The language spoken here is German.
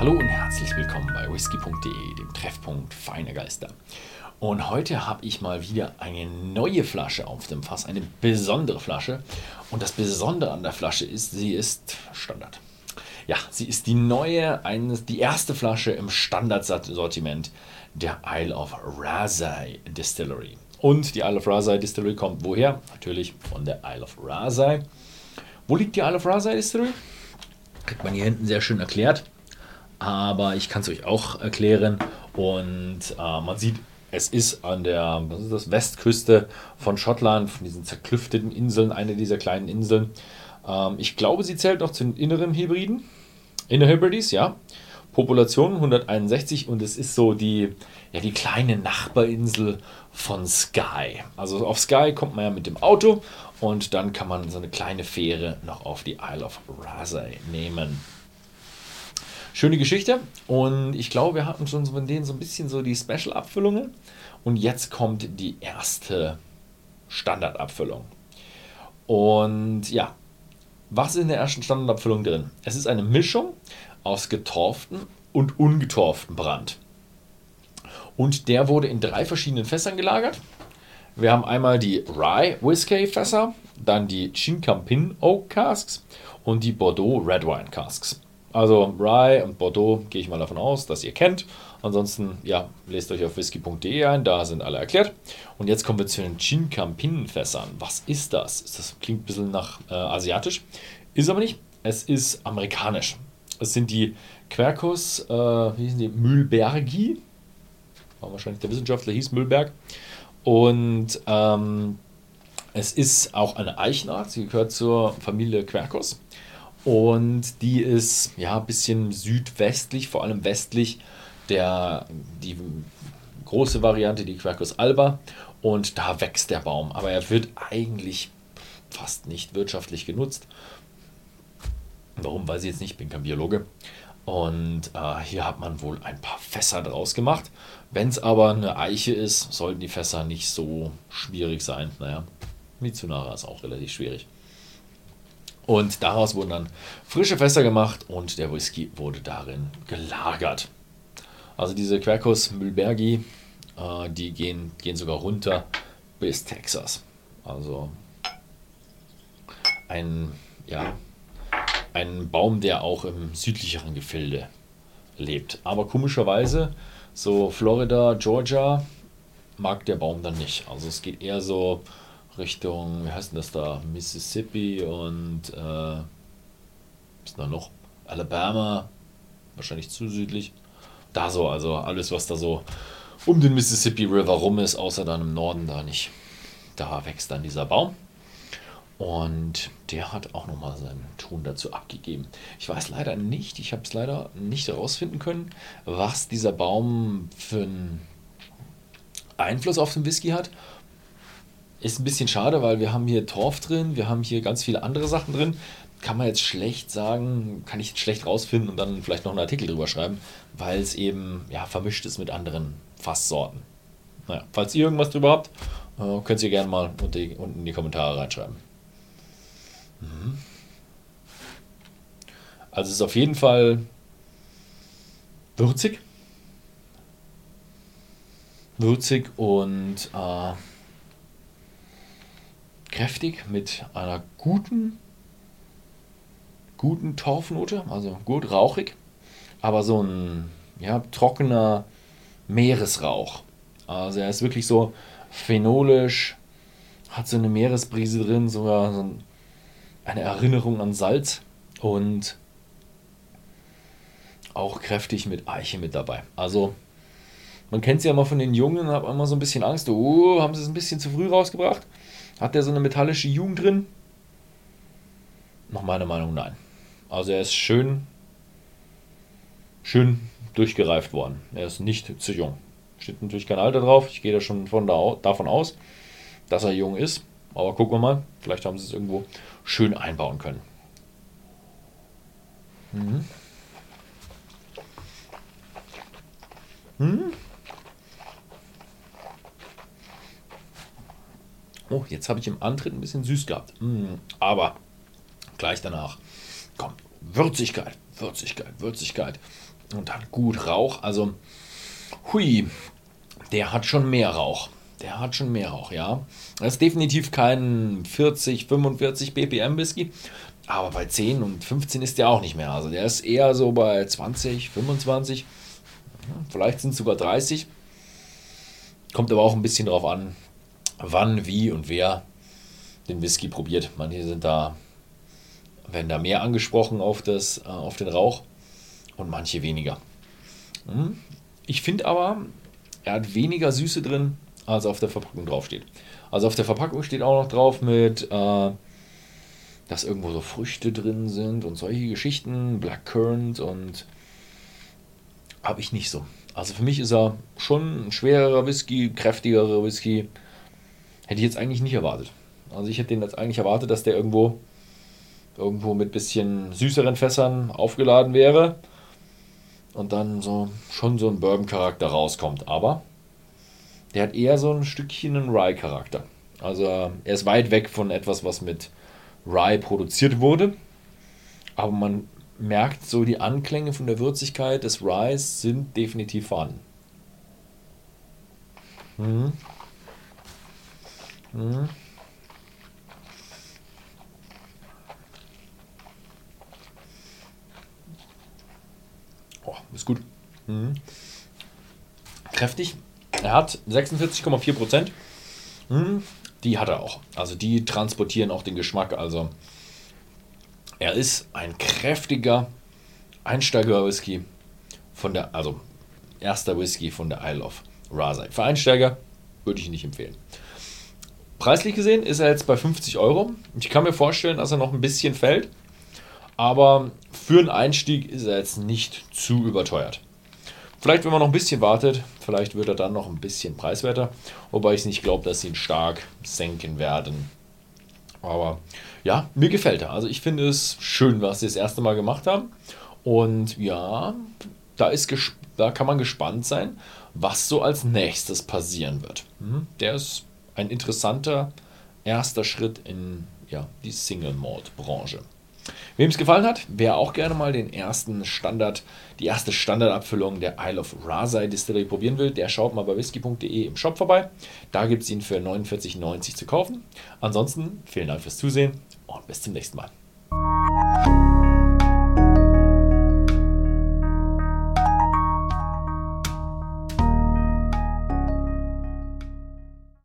Hallo und herzlich willkommen bei whisky.de, dem Treffpunkt Feine Geister. Und heute habe ich mal wieder eine neue Flasche auf dem Fass, eine besondere Flasche. Und das Besondere an der Flasche ist, sie ist Standard. Ja, sie ist die neue, die erste Flasche im Standardsortiment der Isle of Rasay Distillery. Und die Isle of Rasay Distillery kommt woher? Natürlich von der Isle of Rasay. Wo liegt die Isle of Rasay Distillery? Kriegt man hier hinten sehr schön erklärt aber ich kann es euch auch erklären. Und äh, man sieht, es ist an der was ist das, Westküste von Schottland, von diesen zerklüfteten Inseln, eine dieser kleinen Inseln. Ähm, ich glaube, sie zählt noch zu den inneren Hybriden. Inner Hybrids, ja. Population 161 und es ist so die, ja, die kleine Nachbarinsel von Skye. Also auf Skye kommt man ja mit dem Auto und dann kann man so eine kleine Fähre noch auf die Isle of Rasay nehmen. Schöne Geschichte. Und ich glaube, wir hatten schon von denen so ein bisschen so die Special-Abfüllungen. Und jetzt kommt die erste Standardabfüllung. Und ja, was ist in der ersten Standardabfüllung drin? Es ist eine Mischung aus getorften und ungetorften Brand. Und der wurde in drei verschiedenen Fässern gelagert. Wir haben einmal die Rye Whiskey Fässer, dann die Chincampin Oak Casks und die Bordeaux Red Wine Casks. Also Rye und Bordeaux gehe ich mal davon aus, dass ihr kennt. Ansonsten, ja, lest euch auf whisky.de ein, da sind alle erklärt. Und jetzt kommen wir zu den Chincampin-Fässern. Was ist das? Das klingt ein bisschen nach äh, asiatisch, ist aber nicht. Es ist amerikanisch. Es sind die Quercus, äh, wie hießen die? Mühlbergi. War wahrscheinlich der Wissenschaftler, hieß Mühlberg. Und ähm, es ist auch eine Eichenart. Sie gehört zur Familie Quercus. Und die ist ja ein bisschen südwestlich, vor allem westlich der die große Variante, die Quercus alba. Und da wächst der Baum. Aber er wird eigentlich fast nicht wirtschaftlich genutzt. Warum weiß ich jetzt nicht, ich bin kein Biologe. Und äh, hier hat man wohl ein paar Fässer draus gemacht. Wenn es aber eine Eiche ist, sollten die Fässer nicht so schwierig sein. Naja, Mitsunara ist auch relativ schwierig. Und daraus wurden dann frische Fässer gemacht und der Whisky wurde darin gelagert. Also diese Quercus Mühlbergi, äh, die gehen, gehen sogar runter bis Texas. Also ein, ja, ein Baum, der auch im südlicheren Gefilde lebt. Aber komischerweise, so Florida, Georgia, mag der Baum dann nicht. Also es geht eher so Richtung, wie heißt denn das da? Mississippi und äh, ist da noch? Alabama, wahrscheinlich zu südlich. Da so, also alles, was da so um den Mississippi River rum ist, außer dann im Norden da nicht. Da wächst dann dieser Baum. Und der hat auch nochmal seinen Ton dazu abgegeben. Ich weiß leider nicht, ich habe es leider nicht herausfinden können, was dieser Baum für einen Einfluss auf den Whisky hat. Ist ein bisschen schade, weil wir haben hier Torf drin, wir haben hier ganz viele andere Sachen drin. Kann man jetzt schlecht sagen, kann ich jetzt schlecht rausfinden und dann vielleicht noch einen Artikel drüber schreiben, weil es eben ja, vermischt ist mit anderen Fasssorten. Naja, falls ihr irgendwas drüber habt, äh, könnt ihr gerne mal unten in die Kommentare reinschreiben. Mhm. Also es ist auf jeden Fall würzig. Würzig und äh, kräftig mit einer guten, guten Torfnote, also gut rauchig, aber so ein ja, trockener Meeresrauch. Also er ist wirklich so phenolisch, hat so eine Meeresbrise drin, sogar so eine Erinnerung an Salz und auch kräftig mit Eiche mit dabei. Also man kennt es ja immer von den Jungen, hat immer so ein bisschen Angst, oh, haben sie es ein bisschen zu früh rausgebracht. Hat der so eine metallische Jugend drin? Nach meiner Meinung nein. Also er ist schön, schön durchgereift worden. Er ist nicht zu jung. Steht natürlich kein Alter drauf. Ich gehe da schon von da, davon aus, dass er jung ist. Aber gucken wir mal. Vielleicht haben sie es irgendwo schön einbauen können. Mhm. Hm? Oh, jetzt habe ich im Antritt ein bisschen süß gehabt. Mm, aber gleich danach kommt Würzigkeit, Würzigkeit, Würzigkeit. und dann gut Rauch. Also, hui, der hat schon mehr Rauch. Der hat schon mehr Rauch, ja. Das ist definitiv kein 40, 45 BPM Whisky, aber bei 10 und 15 ist der auch nicht mehr. Also der ist eher so bei 20, 25, vielleicht sind es sogar 30. Kommt aber auch ein bisschen drauf an, wann, wie und wer den Whisky probiert. Manche sind da, werden da mehr angesprochen auf, das, äh, auf den Rauch und manche weniger. Hm. Ich finde aber, er hat weniger Süße drin, als auf der Verpackung draufsteht. Also auf der Verpackung steht auch noch drauf mit, äh, dass irgendwo so Früchte drin sind und solche Geschichten, Blackcurrant und habe ich nicht so. Also für mich ist er schon ein schwererer Whisky, kräftigerer Whisky. Hätte ich jetzt eigentlich nicht erwartet. Also ich hätte den jetzt eigentlich erwartet, dass der irgendwo irgendwo mit bisschen süßeren Fässern aufgeladen wäre und dann so schon so ein Bourbon-Charakter rauskommt. Aber der hat eher so ein Stückchen einen Rye-Charakter. Also er ist weit weg von etwas, was mit Rye produziert wurde. Aber man merkt so, die Anklänge von der Würzigkeit des Ryes sind definitiv vorhanden. Mhm. Mhm. Oh, ist gut. Mhm. Kräftig. Er hat 46,4 Prozent. Mhm. Die hat er auch. Also die transportieren auch den Geschmack. Also er ist ein kräftiger Einsteiger-Whisky von der, also erster Whisky von der Isle of Rasai. Für Einsteiger würde ich ihn nicht empfehlen. Preislich gesehen ist er jetzt bei 50 Euro. Ich kann mir vorstellen, dass er noch ein bisschen fällt. Aber für einen Einstieg ist er jetzt nicht zu überteuert. Vielleicht, wenn man noch ein bisschen wartet, vielleicht wird er dann noch ein bisschen preiswerter. Wobei ich nicht glaube, dass sie ihn stark senken werden. Aber ja, mir gefällt er. Also ich finde es schön, was sie das erste Mal gemacht haben. Und ja, da, ist da kann man gespannt sein, was so als nächstes passieren wird. Mhm. Der ist ein interessanter erster Schritt in ja, die Single Malt Branche. Wem es gefallen hat, wer auch gerne mal den ersten Standard, die erste Standardabfüllung der Isle of Rasai Distillery probieren will, der schaut mal bei whisky.de im Shop vorbei. Da gibt es ihn für 49,90 zu kaufen. Ansonsten vielen Dank fürs Zusehen und bis zum nächsten Mal.